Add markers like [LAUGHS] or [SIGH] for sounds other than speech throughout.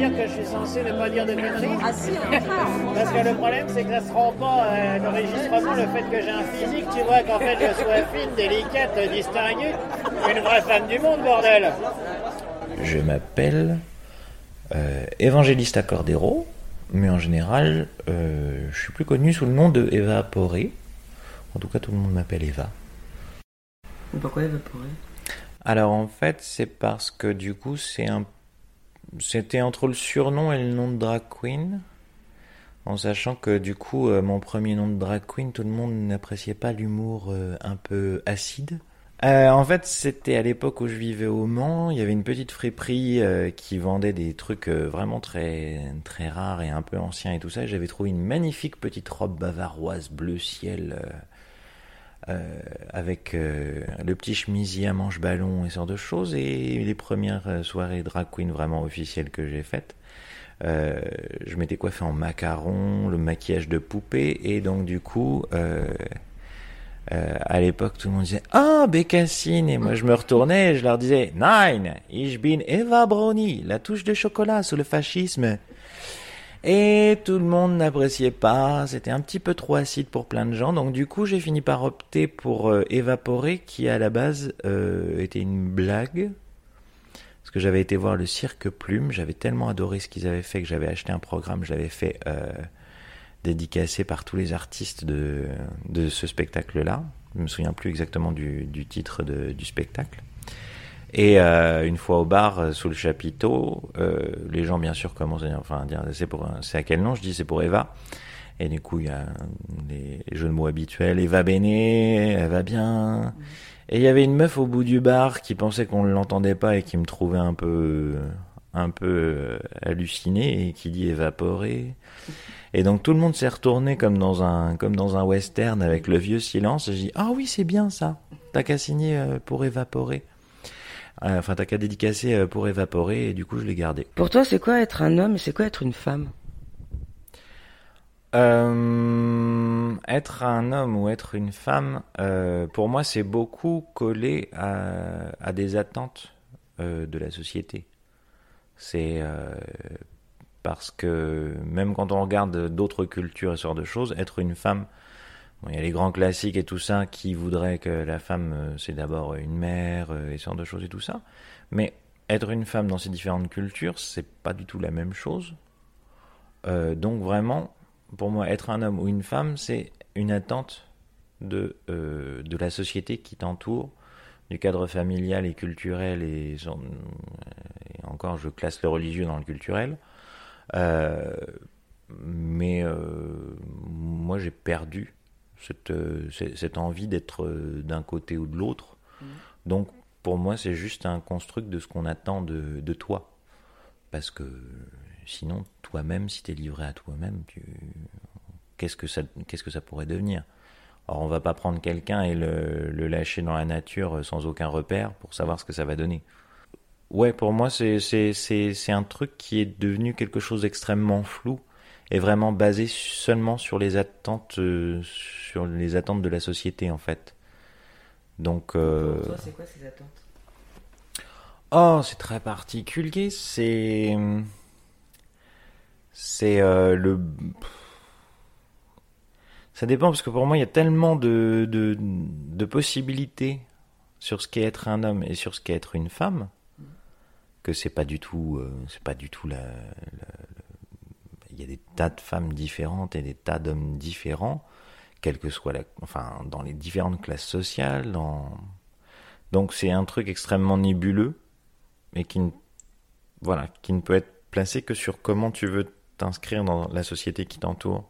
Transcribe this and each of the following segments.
Dire que je suis censé ne pas dire de conneries Ah si, Parce que le problème, c'est que ça se rend pas euh, l'enregistrement, le fait que j'ai un physique, tu vois, qu'en fait je sois fine, délicate, distinguée. Une vraie femme du monde, bordel Je m'appelle euh, Évangélista Cordero, mais en général, euh, je suis plus connu sous le nom de Eva Poré. En tout cas, tout le monde m'appelle Eva. Mais pourquoi évaporer Alors en fait, c'est parce que du coup, c'est un... c'était entre le surnom et le nom de drag queen. En sachant que du coup, euh, mon premier nom de drag queen, tout le monde n'appréciait pas l'humour euh, un peu acide. Euh, en fait, c'était à l'époque où je vivais au Mans. Il y avait une petite friperie euh, qui vendait des trucs vraiment très très rares et un peu anciens et tout ça. J'avais trouvé une magnifique petite robe bavaroise bleu ciel euh, avec euh, le petit chemisier à manche ballon et ce genre de choses. Et les premières euh, soirées drag queen vraiment officielles que j'ai faites, euh, je m'étais coiffé en macaron, le maquillage de poupée et donc du coup. Euh, euh, à l'époque, tout le monde disait Ah, Bécassine Et moi, je me retournais et je leur disais Nein, ich bin Eva Brownie, la touche de chocolat sous le fascisme. Et tout le monde n'appréciait pas, c'était un petit peu trop acide pour plein de gens. Donc, du coup, j'ai fini par opter pour euh, Évaporer, qui à la base euh, était une blague. Parce que j'avais été voir le Cirque Plume, j'avais tellement adoré ce qu'ils avaient fait que j'avais acheté un programme, je l'avais fait. Euh, dédicacé par tous les artistes de, ce spectacle-là. Je me souviens plus exactement du, titre du spectacle. Et euh, une fois au bar, euh, sous le chapiteau, euh, les gens bien sûr commencent à dire, enfin, à dire c'est pour, c'est à quel nom? Je dis c'est pour Eva. Et du coup, il y a les jeux de mots habituels. Eva Béné, elle va bien. Et il y avait une meuf au bout du bar qui pensait qu'on ne l'entendait pas et qui me trouvait un peu, un peu euh, halluciné et qui dit évaporé. Et donc tout le monde s'est retourné comme dans un comme dans un western avec le vieux silence. Et j'ai dit ah oui c'est bien ça. T'as qu'à signer euh, pour évaporer. Euh, Enfin t'as qu'à dédicacer euh, pour évaporer et du coup je l'ai gardé. Pour toi, c'est quoi être un homme et c'est quoi être une femme? Euh, être un homme ou être une femme, euh, pour moi c'est beaucoup collé à, à des attentes euh, de la société. C'est parce que même quand on regarde d'autres cultures et ce genre de choses, être une femme, il y a les grands classiques et tout ça qui voudraient que la femme euh, c'est d'abord une mère euh, et ce genre de choses et tout ça, mais être une femme dans ces différentes cultures, c'est pas du tout la même chose. Euh, donc vraiment, pour moi, être un homme ou une femme, c'est une attente de, de la société qui t'entoure, du cadre familial et culturel, et, encore, je classe le religieux dans le culturel. Mais moi, j'ai perdu cette, euh, cette envie d'être euh, d'un côté ou de l'autre. Donc, pour moi, c'est juste un construct de ce qu'on attend de, de toi. Parce que sinon, toi-même, si tu es livré à toi-même, tu... qu'est-ce, que ça, qu'est-ce que ça pourrait devenir? Alors, on va pas prendre quelqu'un et le, le lâcher dans la nature sans aucun repère pour savoir ce que ça va donner. Ouais, pour moi, c'est, c'est, c'est, c'est un truc qui est devenu quelque chose d'extrêmement flou et vraiment basé seulement sur les attentes, euh, sur les attentes de la société, en fait. Donc, euh, Pour c'est quoi ces attentes? Oh, c'est très particulier. C'est. C'est euh, le. Ça dépend parce que pour moi, il y a tellement de, de, de possibilités sur ce qu'est être un homme et sur ce qu'est être une femme que c'est pas du tout. euh, c'est pas du tout la, la- la- Il y a des tas de femmes différentes et des tas d'hommes différents, que. Enfin, dans les différentes classes sociales. Donc c'est un truc extrêmement nébuleux mais qui ne, voilà, qui ne peut être placé que sur comment tu veux t'inscrire dans la société qui t'entoure,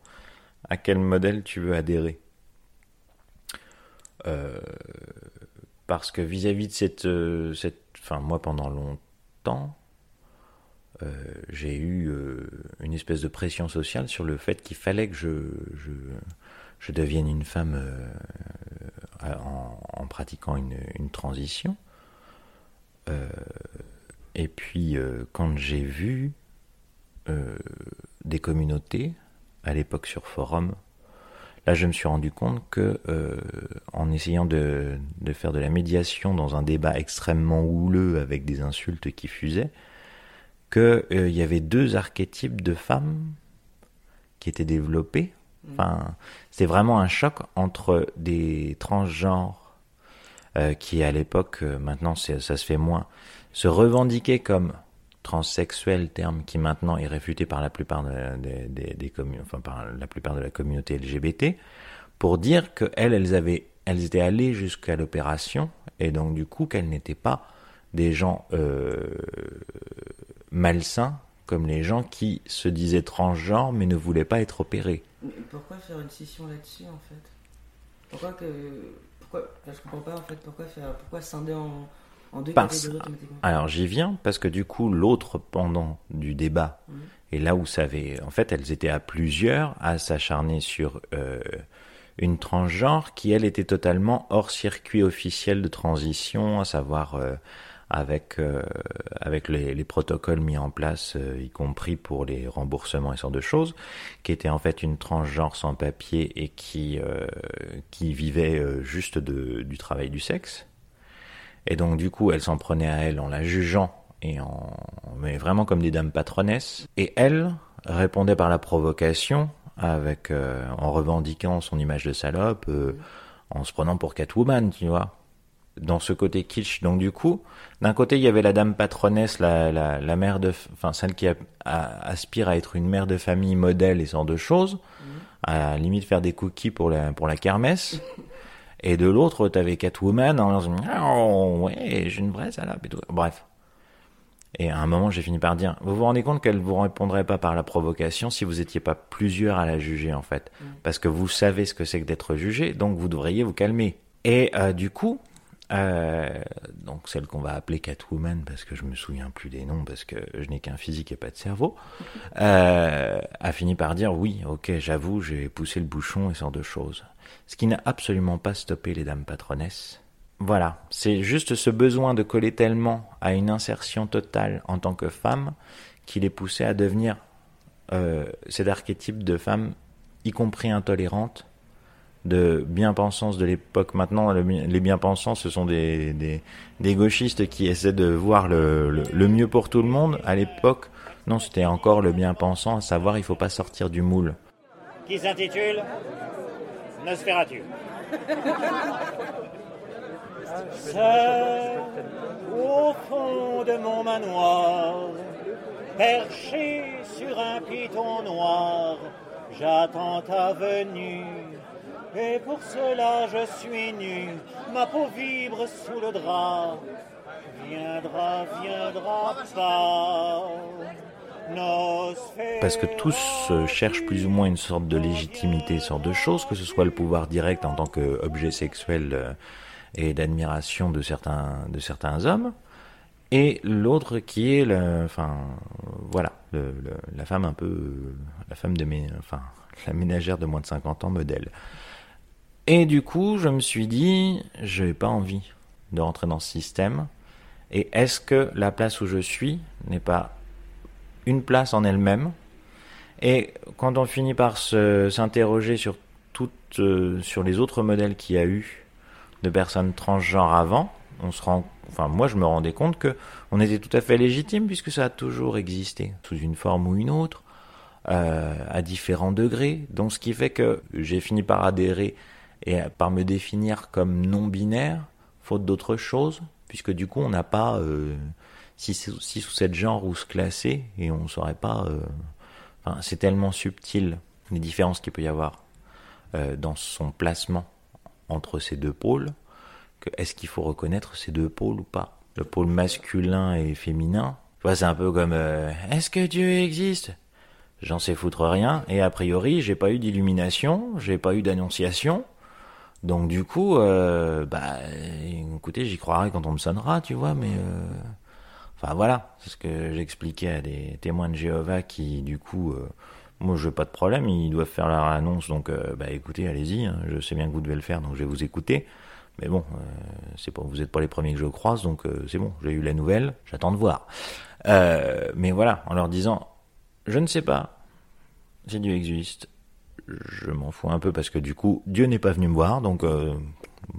à quel modèle tu veux adhérer. Euh, parce que vis-à-vis de cette, euh, cette enfin moi pendant longtemps, euh, j'ai eu euh, une espèce de pression sociale sur le fait qu'il fallait que je, je, devienne une femme euh, en, pratiquant une, une transition. et puis quand j'ai vu des communautés, à l'époque sur forum, là je me suis rendu compte que en essayant de, de, faire de la médiation dans un débat extrêmement houleux avec des insultes qui fusaient, qu'il euh, y avait deux archétypes de femmes qui étaient développés. Mm. Enfin, c'était vraiment un choc entre des transgenres euh, qui, à l'époque, euh, maintenant ça se fait moins, se revendiquaient comme transsexuels, terme qui maintenant est réfuté par la plupart des, des, enfin par la plupart de la communauté LGBT, pour dire qu'elles, elles avaient, elles étaient allées jusqu'à l'opération et donc du coup qu'elles n'étaient pas des gens euh, malsain comme les gens qui se disaient transgenres mais ne voulaient pas être opérés. Mais pourquoi faire une scission là-dessus en fait? Pourquoi que. Pourquoi. Je comprends pas en fait. Pourquoi, faire... pourquoi scinder en, en deux parce... automatiquement? Alors j'y viens parce que du coup, l'autre pendant du débat, mmh. et là où ça avait. En fait, elles étaient à plusieurs à s'acharner sur. Euh, une transgenre qui, elle, était totalement hors circuit officiel de transition, à savoir euh, avec, euh, avec les, les, protocoles mis en place, euh, y compris pour les remboursements et ce genre de choses, qui était en fait une transgenre sans papier et qui, euh, qui vivait juste de, du travail du sexe. Et donc du coup, elle s'en prenait à elle en la jugeant et en mais vraiment comme des dames patronesses. Et elle répondait par la provocation avec en revendiquant son image de salope, en se prenant pour Catwoman, tu vois dans ce côté kitsch. Donc du coup, d'un côté, il y avait la dame patronesse, la, la, la mère de, enfin celle qui a, aspire à être une mère de famille modèle et ce genre de choses, à la limite faire des cookies pour la pour la kermesse. [LAUGHS] et de l'autre, t'avais Catwoman en disant oh, ouais, j'ai une vraie salope et tout. Bref. Et à un moment, j'ai fini par dire, vous vous rendez compte qu'elle vous répondrait pas par la provocation si vous étiez pas plusieurs à la juger en fait, parce que vous savez ce que c'est que d'être jugé, donc vous devriez vous calmer. Et euh, du coup, euh, donc celle qu'on va appeler Catwoman parce que je me souviens plus des noms parce que je n'ai qu'un physique et pas de cerveau, [LAUGHS] euh, a fini par dire oui, ok, j'avoue, j'ai poussé le bouchon et ce genre de choses. Ce qui n'a absolument pas stoppé les dames patronesses. Voilà, c'est juste ce besoin de coller tellement à une insertion totale en tant que femme qui les poussait à devenir euh, cet archétype de femme, y compris intolérante, de bien-pensance de l'époque. Maintenant, les bien-pensants, ce sont des, des, des, gauchistes qui essaient de voir le, le, mieux pour tout le monde. À l'époque, non, c'était encore le bien-pensant, à savoir il faut pas sortir du moule. Qui s'intitule Nosferatu. [LAUGHS] Seul au fond de mon manoir, perché sur un piton noir, j'attends ta venue et pour cela je suis nu, ma peau vibre sous le drap. Viendra, viendra pas. Parce que tous cherchent plus ou moins une sorte de légitimité, une sorte de choses, que ce soit le pouvoir direct en tant qu'objet sexuel euh, et d'admiration de certains, de certains hommes, et l'autre qui est, le, enfin, voilà, la femme un peu, la femme de mes, enfin, la ménagère de moins de 50 ans modèle. Et du coup, je me suis dit, je n'ai pas envie de rentrer dans ce système. Et est-ce que la place où je suis n'est pas une place en elle-même? Et quand on finit par s'interroger sur euh, sur les autres modèles qu'il y a eu de personnes transgenres avant, on se rend, enfin moi je me rendais compte que on était tout à fait légitime puisque ça a toujours existé sous une forme ou une autre, euh, à différents degrés. Donc ce qui fait que j'ai fini par adhérer et par me définir comme non binaire, faute d'autre chose, puisque du coup on n'a pas euh, six, ou sept genres où se classer et on ne saurait pas. Euh, enfin, c'est tellement subtil les différences qu'il peut y avoir euh, dans son placement entre ces deux pôles que est-ce qu'il faut reconnaître ces deux pôles ou pas? Le pôle masculin et féminin, c'est un peu comme est-ce que Dieu existe? J'en sais foutre rien et a priori j'ai pas eu d'illumination, j'ai pas eu d'annonciation. Donc du coup, euh, bah, écoutez, j'y croirai quand on me sonnera, tu vois, mais... euh, Enfin voilà, c'est ce que j'expliquais à des témoins de Jéhovah qui, du coup, euh, moi je pas de problème, ils doivent faire leur annonce, donc euh, bah écoutez, allez-y, hein, je sais bien que vous devez le faire, donc je vais vous écouter. Mais bon, euh, c'est pas, vous n'êtes pas les premiers que je croise, donc euh, c'est bon, j'ai eu la nouvelle, j'attends de voir. Mais voilà, en leur disant, je ne sais pas si Dieu existe, je m'en fous un peu parce que du coup, Dieu n'est pas venu me voir, donc euh,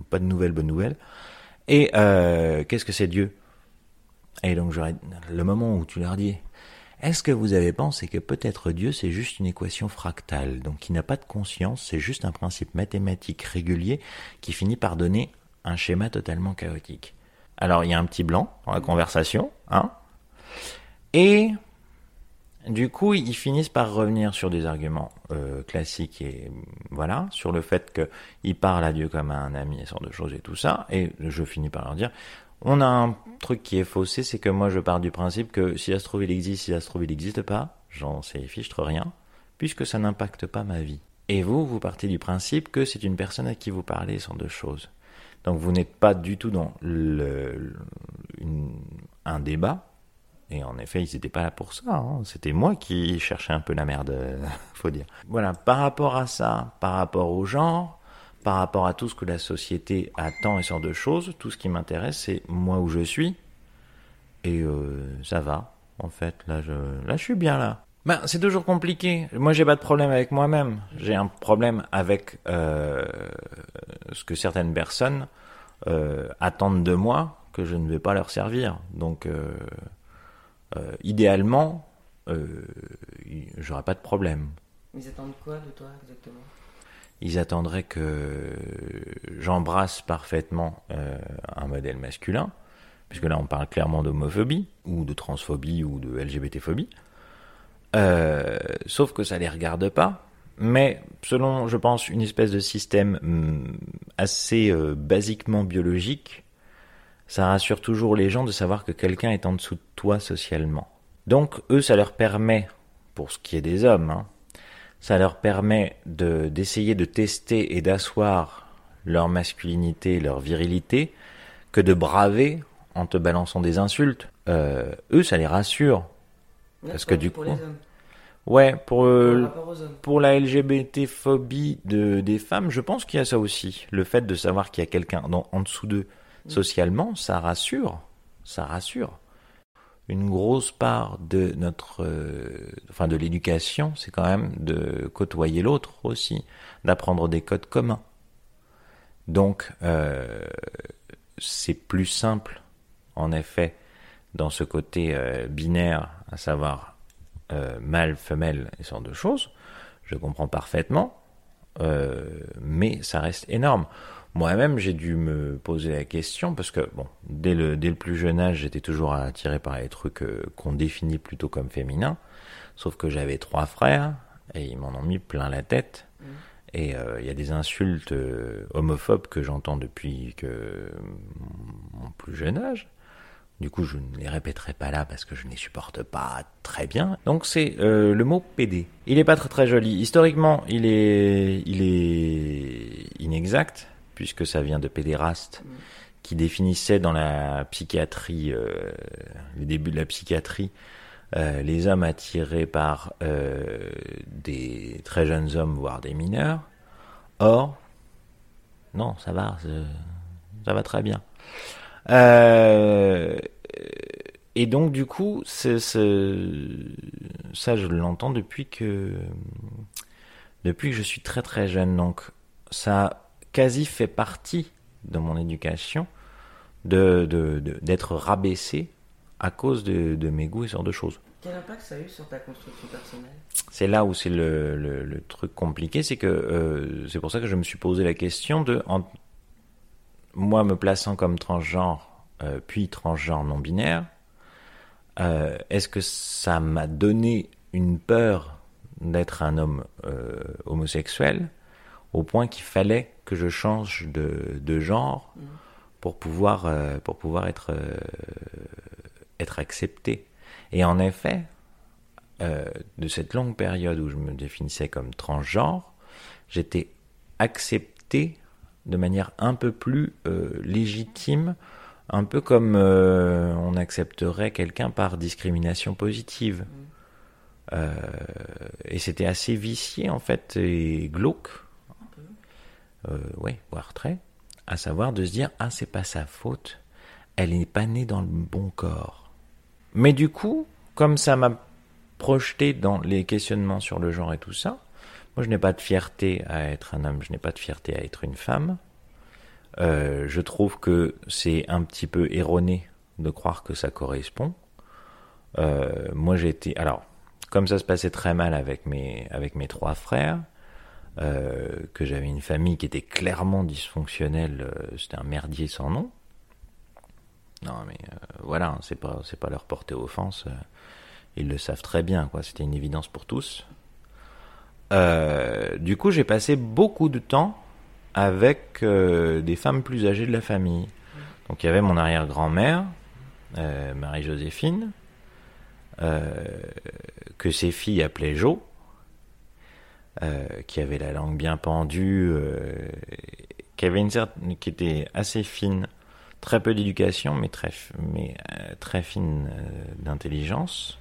pas de nouvelles, bonne nouvelle. Et euh, qu'est-ce que c'est Dieu? Et donc, le moment où tu leur dis, est-ce que vous avez pensé que peut-être Dieu c'est juste une équation fractale, donc qui n'a pas de conscience, c'est juste un principe mathématique régulier qui finit par donner un schéma totalement chaotique. Alors, il y a un petit blanc dans la conversation, hein? Et du coup, ils finissent par revenir sur des arguments euh, classiques et voilà, sur le fait qu'ils parlent à Dieu comme à un ami et ce genre de choses et tout ça. Et je finis par leur dire, on a un truc qui est faussé, c'est que moi je pars du principe que si ça se trouve il existe, si ça se trouve il n'existe pas, j'en sais fichtre rien, puisque ça n'impacte pas ma vie. Et vous, vous partez du principe que c'est une personne à qui vous parlez sans deux choses. Donc vous n'êtes pas du tout dans le, une- un débat, et en effet, ils n'étaient pas là pour ça. hein. C'était moi qui cherchais un peu la merde, euh, [LAUGHS] faut dire. Voilà, par rapport à ça, par rapport au genre, par rapport à tout ce que la société attend et genre de choses, tout ce qui m'intéresse, c'est moi où je suis. Et euh, ça va, en fait. Là, je, là, je suis bien là. Ben, c'est toujours compliqué. Moi, j'ai pas de problème avec moi-même. J'ai un problème avec euh, ce que certaines personnes attendent de moi que je ne vais pas leur servir. Donc, euh, idéalement, euh, j'aurais pas de problème. Ils attendent quoi de toi exactement? Ils attendraient que j'embrasse parfaitement euh, un modèle masculin, puisque là on parle clairement d'homophobie, ou de transphobie, ou de LGBT-phobie. Sauf que ça les regarde pas. Mais selon, je pense, une espèce de système hum, assez euh, basiquement biologique, ça rassure toujours les gens de savoir que quelqu'un est en dessous de toi socialement. Donc eux, ça leur permet, pour ce qui est des hommes, hein, ça leur permet de d'essayer de tester et d'asseoir leur masculinité, leur virilité, que de braver en te balançant des insultes. Euh, eux, ça les rassure. Parce que du pour coup, les hommes, Ouais, pour, euh, pour la LGBT-phobie de, des femmes, je pense qu'il y a ça aussi. Le fait de savoir qu'il y a quelqu'un en dessous d'eux socialement, ça rassure. Ça rassure. Une grosse part de notre, euh, enfin de l'éducation, c'est quand même de côtoyer l'autre aussi, d'apprendre des codes communs. Donc, euh, c'est plus simple, en effet, dans ce côté euh, binaire, à savoir mâle, femelle et ce genre de choses. Je comprends parfaitement, mais ça reste énorme. Moi-même, j'ai dû me poser la question parce que, bon, dès le, dès le plus jeune âge, j'étais toujours attiré par les trucs euh, qu'on définit plutôt comme féminins. Sauf que j'avais trois frères et ils m'en ont mis plein la tête. Et euh, il y a des insultes euh, homophobes que j'entends depuis que mon plus jeune âge. Du coup, je ne les répéterai pas là parce que je ne les supporte pas très bien. Donc c'est euh, le mot PD. Il est pas très très joli. Historiquement, il est il est inexact puisque ça vient de pédéraste qui définissait dans la psychiatrie euh, le début de la psychiatrie euh, les hommes attirés par euh, des très jeunes hommes voire des mineurs. Or non, ça va, c'est- ça va très bien. Euh, et donc du coup, ça je l'entends depuis que depuis que je suis très très jeune. Donc ça quasi fait partie de mon éducation de, de- de- d'être rabaissé à cause de, de mes goûts et ce genre de choses. Quel impact ça a eu sur ta construction personnelle? C'est là où c'est le, le, le truc compliqué, c'est que euh, c'est pour ça que je me suis posé la question de en- moi me plaçant comme transgenre euh, puis transgenre non binaire, euh, est-ce que ça m'a donné une peur d'être un homme homosexuel? Au point qu'il fallait que je change de, de genre pour pouvoir euh, pour pouvoir être euh, être accepté. Et en effet, euh, de cette longue période où je me définissais comme transgenre, j'étais accepté de manière un peu plus légitime, un peu comme on accepterait quelqu'un par discrimination positive. Euh, et c'était assez vicié en fait et glauque, euh, ouais, voire très, à savoir de se dire ah c'est pas sa faute, elle n'est pas née dans le bon corps. Mais du coup, comme ça m'a projeté dans les questionnements sur le genre et tout ça, moi je n'ai pas de fierté à être un homme, je n'ai pas de fierté à être une femme. Euh, je trouve que c'est un petit peu erroné de croire que ça correspond. Euh, moi j'ai été alors comme ça se passait très mal avec mes avec mes trois frères, euh, que j'avais une famille qui était clairement dysfonctionnelle, euh, c'était un merdier sans nom. Non mais euh, voilà, hein, c'est pas c'est pas leur porter offense, euh, ils le savent très bien quoi, c'était une évidence pour tous. Euh, du coup, j'ai passé beaucoup de temps avec des femmes plus âgées de la famille. Donc il y avait mon arrière-grand-mère, Marie-Joséphine, que ses filles appelaient Jo, euh, qui avait la langue bien pendue, euh, qui avait une certaine, qui était assez fine, très peu d'éducation, mais très, mais euh, très fine d'intelligence,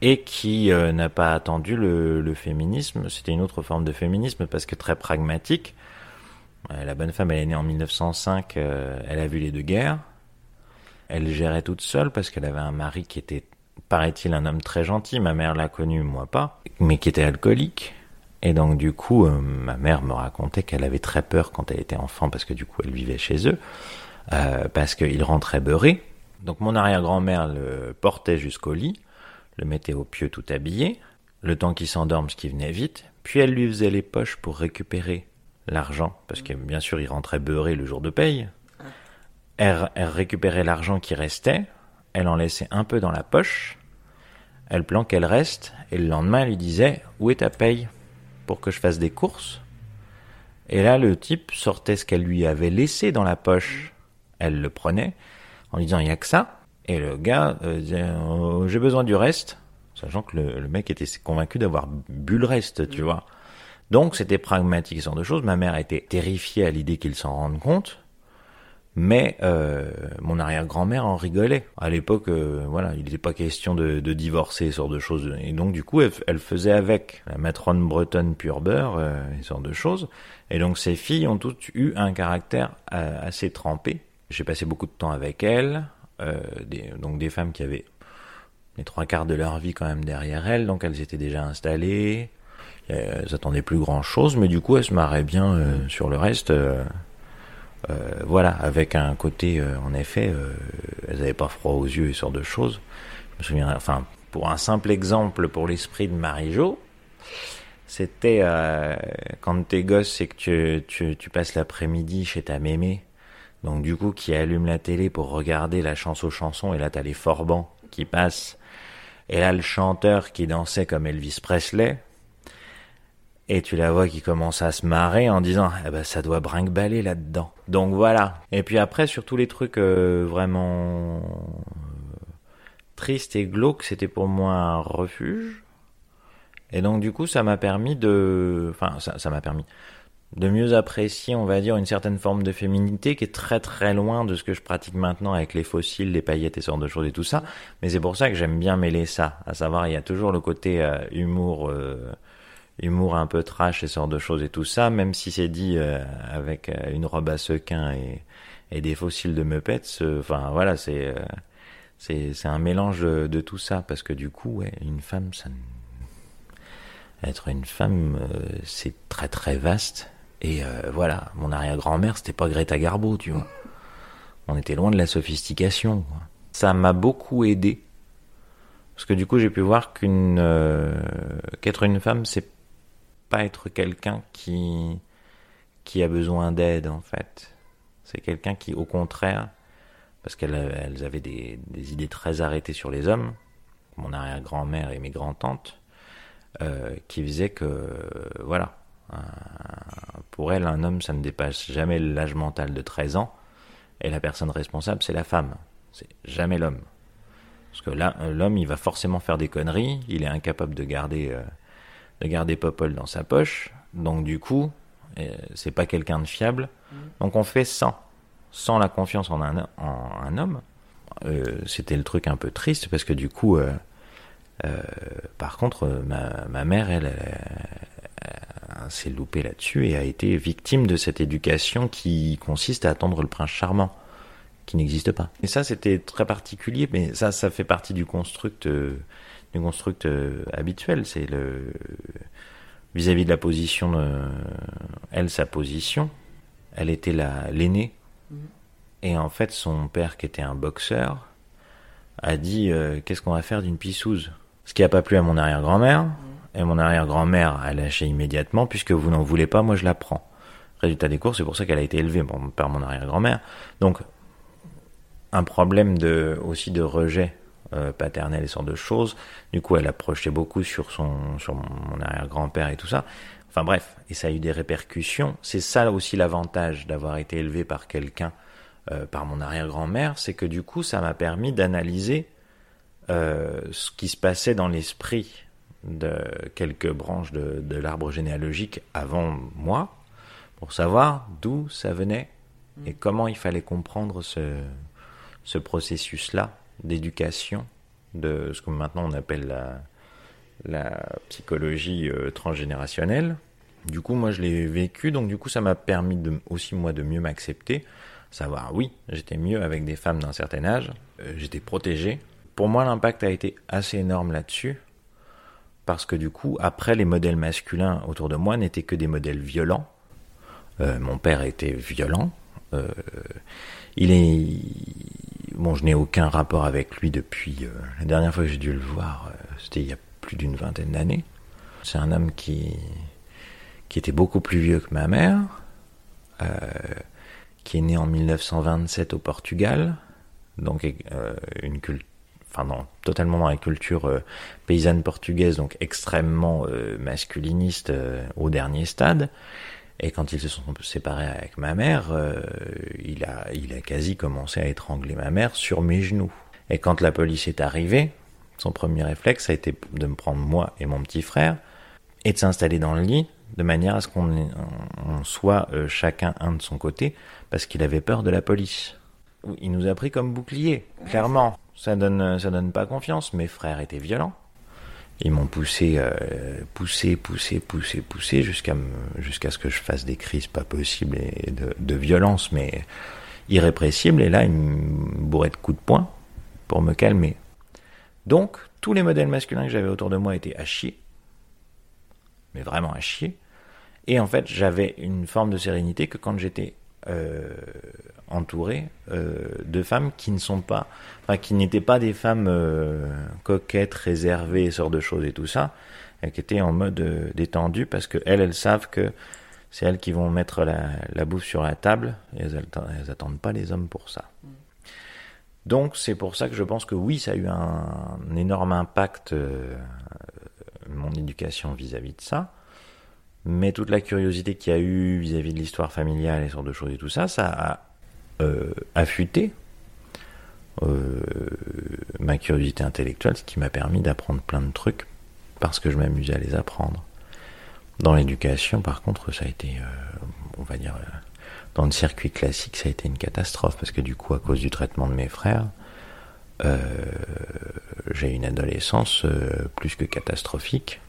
et qui n'a pas attendu le, féminisme. C'était une autre forme de féminisme parce que très pragmatique. La bonne femme, elle est née en 1905, euh, elle a vu les deux guerres. Elle gérait toute seule parce qu'elle avait un mari qui était, paraît-il, un homme très gentil. Ma mère l'a connu, moi pas, mais qui était alcoolique. Et donc du coup, euh, ma mère me racontait qu'elle avait très peur quand elle était enfant parce que du coup, elle vivait chez eux, euh, parce qu'il rentrait beurré. Donc mon arrière-grand-mère le portait jusqu'au lit, le mettait au pieu tout habillé, le temps qu'il s'endorme, ce qui venait vite, puis elle lui faisait les poches pour récupérer l'argent, parce que bien sûr il rentrait beurré le jour de paye. Elle, elle récupérait l'argent qui restait, elle en laissait un peu dans la poche, elle planquait le reste, et le lendemain elle lui disait Où est ta paye? Pour que je fasse des courses. Et là le type sortait ce qu'elle lui avait laissé dans la poche, elle le prenait, en lui disant Il n'y a que ça. Et le gars euh, disait Oh, J'ai besoin du reste, sachant que le, le mec était convaincu d'avoir bu le reste, tu vois. Donc c'était pragmatique, ce genre de choses. Ma mère était terrifiée à l'idée qu'il s'en rende compte. Mais euh, mon arrière-grand-mère en rigolait. À l'époque, euh, voilà, il n'était pas question de, de divorcer, ce genre de choses. Et donc, du coup, elle, faisait avec la matrone bretonne pure beurre, euh, ce genre de choses. Et donc, ces filles ont toutes eu un caractère euh, assez trempé. J'ai passé beaucoup de temps avec elles, euh, des, donc des femmes qui avaient les trois quarts de leur vie quand même derrière elles, donc elles étaient déjà installées. Elles attendaient plus grand chose, mais du coup, elles se marraient bien euh, sur le reste. Euh, voilà, avec un côté, euh, en effet, euh, elles n'avaient pas froid aux yeux et ce genre de choses. Je me souviens, enfin, pour un simple exemple, pour l'esprit de Marie-Jo, c'était euh, quand t'es gosse et que tu, tu, tu passes l'après-midi chez ta mémé, donc du coup qui allume la télé pour regarder la chance aux chansons, et là t'as les forbans qui passent, et là le chanteur qui dansait comme Elvis Presley, et tu la vois qui commence à se marrer en disant eh ben ça doit brinque-baller là-dedans. Donc voilà. Et puis après sur tous les trucs euh, vraiment euh, tristes et glauques, c'était pour moi un refuge. Et donc du coup ça m'a permis de enfin ça m'a permis de mieux apprécier, on va dire, une certaine forme de féminité qui est très très loin de ce que je pratique maintenant avec les fossiles, les paillettes et ce genre de choses et tout ça. Mais c'est pour ça que j'aime bien mêler ça. À savoir, il y a toujours le côté euh, humour, humour un peu trash et ce genre de choses et tout ça, même si c'est dit euh, avec euh, une robe à sequin et, et des fossiles de Muppets. euh, Enfin voilà, c'est euh, c'est c'est un mélange de, tout ça parce que du coup, ouais, une femme, ça, être une femme, euh, c'est très très vaste. Et euh, voilà, mon arrière-grand-mère, c'était pas Greta Garbo, tu vois. On était loin de la sophistication. quoi. Ça m'a beaucoup aidé. Parce que du coup, j'ai pu voir qu'une euh, qu'être une femme, c'est pas être quelqu'un qui qui a besoin d'aide en fait. C'est quelqu'un qui, au contraire, parce qu'elles elles avaient des, des idées très arrêtées sur les hommes, mon arrière-grand-mère et mes grands-tantes, euh, qui faisaient que, voilà, pour elles, un homme, ça ne dépasse jamais l'âge mental de 13 ans, et la personne responsable, c'est la femme, c'est jamais l'homme. Parce que là, l'homme, il va forcément faire des conneries, il est incapable de garder, euh, de garder Popol dans sa poche, donc du coup, et c'est pas quelqu'un de fiable. Donc on fait sans, sans la confiance en un, en un homme. Euh, C'était le truc un peu triste parce que du coup, euh, euh, par contre, euh, ma, ma mère, elle, elle, s'est loupée là-dessus et a été victime de cette éducation qui consiste à attendre le prince charmant, qui n'existe pas. Et ça, c'était très particulier, mais ça, ça fait partie du construct, euh, du construct euh, habituel. C'est le vis-à-vis de la position de elle, sa position. Elle était la l'aînée, et en fait, son père, qui était un boxeur, a dit euh, qu'est-ce qu'on va faire d'une pissouse? Ce qui a pas plu à mon arrière-grand-mère. Et mon arrière-grand-mère a lâché immédiatement, puisque vous n'en voulez pas, moi je la prends. Résultat des courses, c'est pour ça qu'elle a été élevée par mon arrière-grand-mère. Donc, un problème de, aussi de rejet euh, paternel et ce genre de choses. Du coup, elle a projeté beaucoup sur, son, sur mon arrière-grand-père et tout ça. Enfin bref, et ça a eu des répercussions. C'est ça aussi l'avantage d'avoir été élevé par quelqu'un, euh, par mon arrière-grand-mère, c'est que du coup, ça m'a permis d'analyser euh, ce qui se passait dans l'esprit de quelques branches de, de l'arbre généalogique avant moi, pour savoir d'où ça venait et comment il fallait comprendre ce, ce processus-là d'éducation, de ce que maintenant on appelle la, psychologie euh, transgénérationnelle. Du coup, moi, je l'ai vécu, donc du coup, ça m'a permis aussi moi de mieux m'accepter, savoir oui, j'étais mieux avec des femmes d'un certain âge, euh, j'étais protégé. Pour moi, l'impact a été assez énorme là-dessus, parce que du coup, après, les modèles masculins autour de moi n'étaient que des modèles violents. Euh, mon père était violent. Il est bon, je n'ai aucun rapport avec lui depuis euh, la dernière fois que j'ai dû le voir, euh, c'était il y a plus d'une vingtaine d'années. C'est un homme qui qui était beaucoup plus vieux que ma mère, euh, qui est né en 1927 au Portugal, donc euh, une culture, enfin non, totalement dans la culture euh, paysanne portugaise, donc extrêmement euh, masculiniste au dernier stade. Et quand ils se sont séparés avec ma mère, euh, il, a, il a quasi commencé à étrangler ma mère sur mes genoux. Et quand la police est arrivée, son premier réflexe a été de me prendre moi et mon petit frère et de s'installer dans le lit de manière à ce qu'on on soit euh, chacun un de son côté parce qu'il avait peur de la police. Il nous a pris comme bouclier, clairement. Ça donne, ça donne pas confiance. Mes frères étaient violents. Ils m'ont poussé, euh, poussé, poussé, poussé, poussé jusqu'à jusqu'à ce que je fasse des crises pas possibles et de, de violence, mais irrépressibles. Et là, ils me bourraient de coups de poing pour me calmer. Donc, tous les modèles masculins que j'avais autour de moi étaient à chier. Mais vraiment à chier. Et en fait, j'avais une forme de sérénité que quand j'étais euh, entouré euh, de femmes qui ne sont pas, enfin qui n'étaient pas des femmes euh, coquettes, réservées, genre de choses et tout ça, qui étaient en mode euh, détendu parce que elles, elles savent que c'est elles qui vont mettre la, bouffe sur la table et elles, elles attendent pas les hommes pour ça. Donc c'est pour ça que je pense que oui, ça a eu un, un énorme impact euh, mon éducation vis-à-vis de ça. Mais toute la curiosité qu'il y a eu vis-à-vis de l'histoire familiale et ce genre de choses et tout ça, ça a euh, affûté euh, ma curiosité intellectuelle, ce qui m'a permis d'apprendre plein de trucs parce que je m'amusais à les apprendre. Dans l'éducation, par contre, ça a été, euh, on va dire, dans le circuit classique, ça a été une catastrophe parce que du coup, à cause du traitement de mes frères, j'ai une adolescence plus que catastrophique,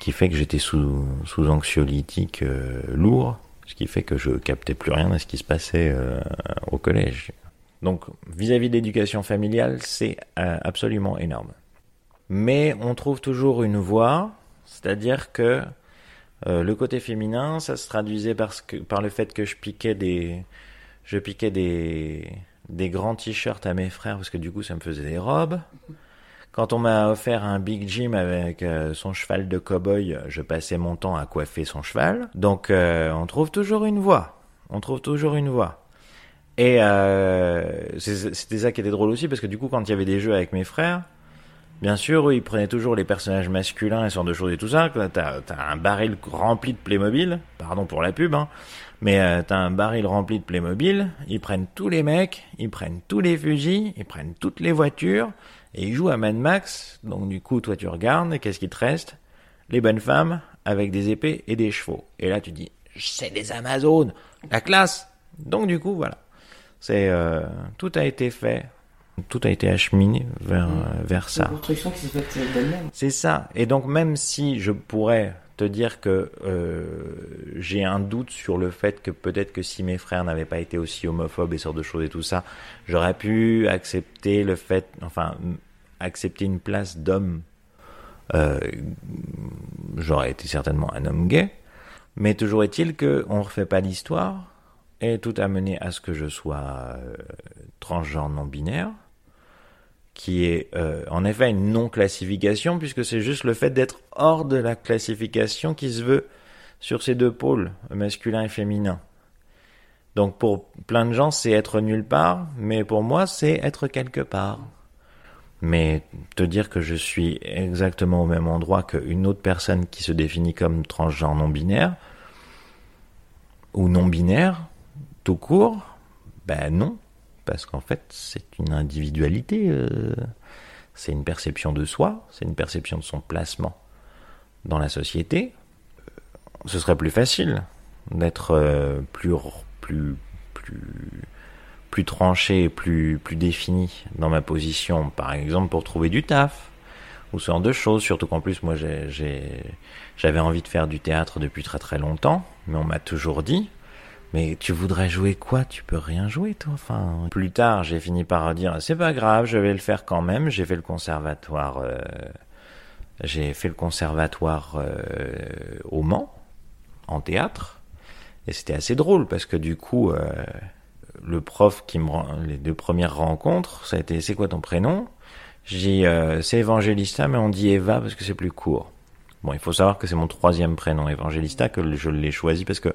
qui fait que j'étais sous, sous anxiolytique euh, lourd, ce qui fait que je captais plus rien de ce qui se passait euh, au collège. Donc, vis-à-vis de l'éducation familiale, c'est euh, absolument énorme. Mais on trouve toujours une voie, c'est-à-dire que le côté féminin, ça se traduisait par le fait que je piquais des, je piquais des, des grands t-shirts à mes frères parce que du coup ça me faisait des robes. Quand on m'a offert un Big Jim avec euh, son cheval de cow-boy, je passais mon temps à coiffer son cheval. Donc euh, on trouve toujours une voie. On trouve toujours une voie. Et euh, c'était ça qui était drôle aussi parce que du coup quand il y avait des jeux avec mes frères, Bien sûr, eux, ils prenaient toujours les personnages masculins et ce genre de choses et tout ça. T'as as un baril rempli de Playmobil, pardon pour la pub, hein, mais euh, t'as un baril rempli de Playmobil, ils prennent tous les mecs, ils prennent tous les fusils, ils prennent toutes les voitures, et ils jouent à Mad Max. Donc du coup, toi tu regardes, et qu'est-ce qui te reste? Les bonnes femmes avec des épées et des chevaux. Et là tu dis, c'est des Amazones, la classe. Donc du coup, voilà. C'est euh, tout a été fait, tout a été acheminé vers euh, vers ça. C'est ça. Et donc même si je pourrais te dire que euh, j'ai un doute sur le fait que peut-être que si mes frères n'avaient pas été aussi homophobes et ce genre de choses et tout ça, j'aurais pu accepter le fait, enfin, accepter une place d'homme. Euh, j'aurais été certainement un homme gay. Mais toujours est-il que on refait pas l'histoire et tout a mené à ce que je sois euh, transgenre non binaire qui est euh, en effet une non-classification, puisque c'est juste le fait d'être hors de la classification qui se veut sur ces deux pôles, masculin et féminin. Donc pour plein de gens, c'est être nulle part, mais pour moi, c'est être quelque part. Mais te dire que je suis exactement au même endroit qu'une autre personne qui se définit comme transgenre non-binaire, ou non-binaire, tout court, ben non, parce qu'en fait, c'est une individualité, euh, c'est une perception de soi, c'est une perception de son placement dans la société. Ce serait plus facile d'être euh, plus, plus, plus, plus tranché, plus, plus défini dans ma position, par exemple pour trouver du taf ou ce genre de choses. Surtout qu'en plus, moi, j'avais envie de faire du théâtre depuis très très longtemps, mais on m'a toujours dit mais tu voudrais jouer quoi? Tu peux rien jouer, toi. Enfin, plus tard, j'ai fini par dire c'est pas grave, je vais le faire quand même. J'ai fait le conservatoire. euh, j'ai fait le conservatoire euh, au Mans en théâtre et c'était assez drôle parce que du coup, euh, le prof qui me rend les deux premières rencontres, ça a été c'est quoi ton prénom? J'ai euh, c'est Evangelista, mais on dit Eva parce que c'est plus court. Bon, il faut savoir que c'est mon troisième prénom, Evangelista, que je l'ai choisi parce que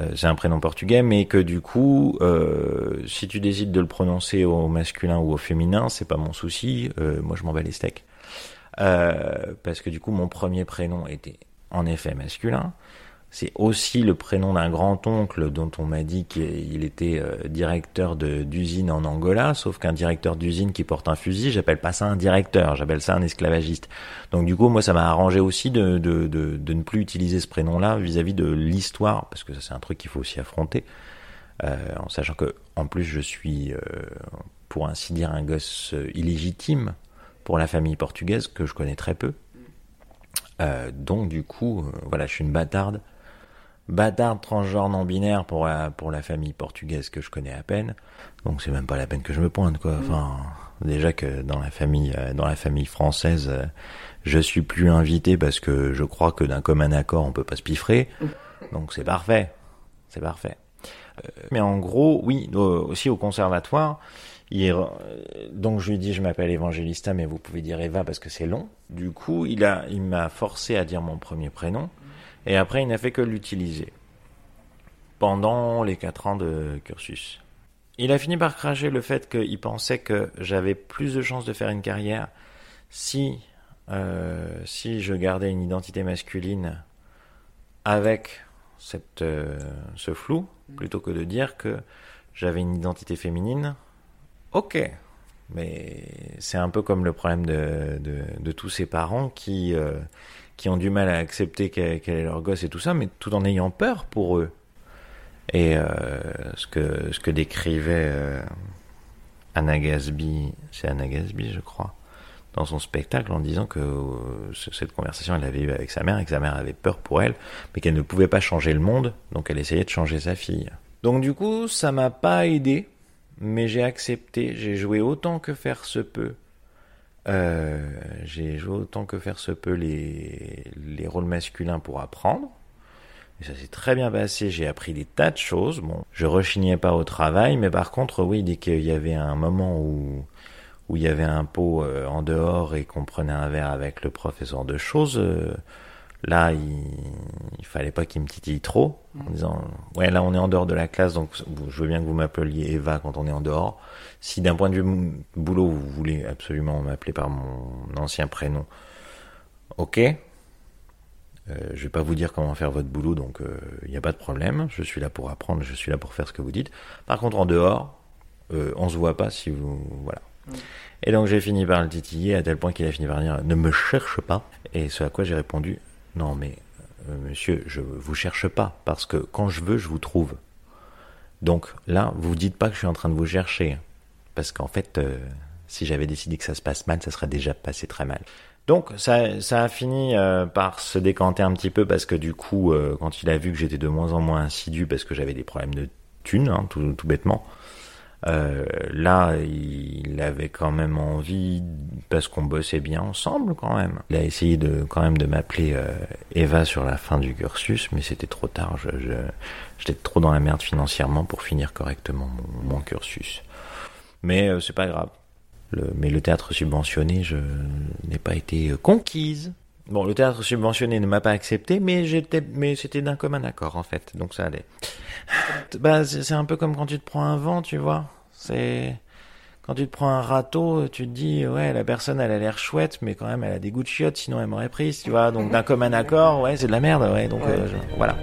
euh, c'est un prénom portugais, mais que du coup, euh, si tu décides de le prononcer au masculin ou au féminin, c'est pas mon souci. Euh, moi, je m'en bats les steaks. Parce que du coup, mon premier prénom était en effet masculin. C'est aussi le prénom d'un grand-oncle dont on m'a dit qu'il était euh, directeur d'usine en Angola, sauf qu'un directeur d'usine qui porte un fusil, j'appelle pas ça un directeur, j'appelle ça un esclavagiste. Donc du coup, moi, ça m'a arrangé aussi de, ne plus utiliser ce prénom-là vis-à-vis de l'histoire, parce que ça, c'est un truc qu'il faut aussi affronter, euh, en sachant que, en plus, je suis, euh, pour ainsi dire, un gosse illégitime pour la famille portugaise que je connais très peu. Donc du coup, voilà, je suis une bâtarde bâtard transgenre non binaire pour la, pour la famille portugaise que je connais à peine. Donc c'est même pas la peine que je me pointe quoi. Enfin, déjà que dans la famille euh, dans la famille française, euh, je suis plus invité parce que je crois que d'un commun accord on peut pas se piffrer. Donc c'est parfait. C'est parfait. Euh, mais en gros, oui, aussi au conservatoire, il donc je lui dis je m'appelle Evangelista mais vous pouvez dire Eva parce que c'est long. Du coup, il a il m'a forcé à dire mon premier prénom. Et après, il n'a fait que l'utiliser. Pendant les quatre ans de cursus. Il a fini par cracher le fait qu'il pensait que j'avais plus de chances de faire une carrière si, euh, si je gardais une identité masculine avec cette, euh, ce flou, plutôt que de dire que j'avais une identité féminine. Ok, mais c'est un peu comme le problème de, de, de tous ces parents qui, euh, qui ont du mal à accepter quel, quel est leur gosse et tout ça, mais tout en ayant peur pour eux. Et euh, ce, que, ce que décrivait euh, Anna Gasby, c'est Anna Gasby, je crois, dans son spectacle en disant que euh, ce- cette conversation, elle l'avait eue avec sa mère et que sa mère avait peur pour elle, mais qu'elle ne pouvait pas changer le monde, donc elle essayait de changer sa fille. Donc du coup, ça m'a pas aidé, mais j'ai accepté, j'ai joué autant que faire se peut. Euh, j'ai joué autant que faire se peut les, les rôles masculins pour apprendre. Et ça s'est très bien passé, j'ai appris des tas de choses. Bon, je rechignais pas au travail, mais par contre, oui, dès qu'il y avait un moment où, où il y avait un pot euh, en dehors et qu'on prenait un verre avec le prof et ce genre de choses, euh, là, il, il fallait pas qu'il me titille trop, en disant, ouais, là, on est en dehors de la classe, donc je veux bien que vous m'appeliez Eva quand on est en dehors. Si d'un point de vue boulot, vous voulez absolument m'appeler par mon ancien prénom, ok. Euh, je vais pas vous dire comment faire votre boulot, donc il n'y a pas de problème. Je suis là pour apprendre, je suis là pour faire ce que vous dites. Par contre, en dehors, euh, on se voit pas si vous, voilà. Et donc j'ai fini par le titiller à tel point qu'il a fini par dire ne me cherche pas. Et ce à quoi j'ai répondu non mais euh, monsieur, je vous cherche pas, parce que quand je veux, je vous trouve. Donc là, vous dites pas que je suis en train de vous chercher, parce qu'en fait, euh, si j'avais décidé que ça se passe mal, ça serait déjà passé très mal. Donc ça, ça a fini euh, par se décanter un petit peu parce que du coup, quand il a vu que j'étais de moins en moins assidu parce que j'avais des problèmes de thunes, hein, tout, bêtement, là, il avait quand même envie parce qu'on bossait bien ensemble quand même. Il a essayé de quand même de m'appeler euh, Eva sur la fin du cursus, mais c'était trop tard. Je, j'étais trop dans la merde financièrement pour finir correctement mon, cursus. Mais euh, c'est pas grave. Mais le théâtre subventionné, je n'ai pas été euh, conquise. Bon, le théâtre subventionné ne m'a pas accepté, mais j'étais, mais c'était d'un commun accord en fait, donc ça allait. Bah, c'est un peu comme quand tu te prends un vent, tu vois. C'est quand tu te prends un râteau, tu te dis ouais, la personne elle a l'air chouette, mais quand même elle a des goûts de chiottes, sinon elle m'aurait prise, tu vois. Donc d'un commun accord, ouais, c'est de la merde, ouais. Donc euh, je- voilà.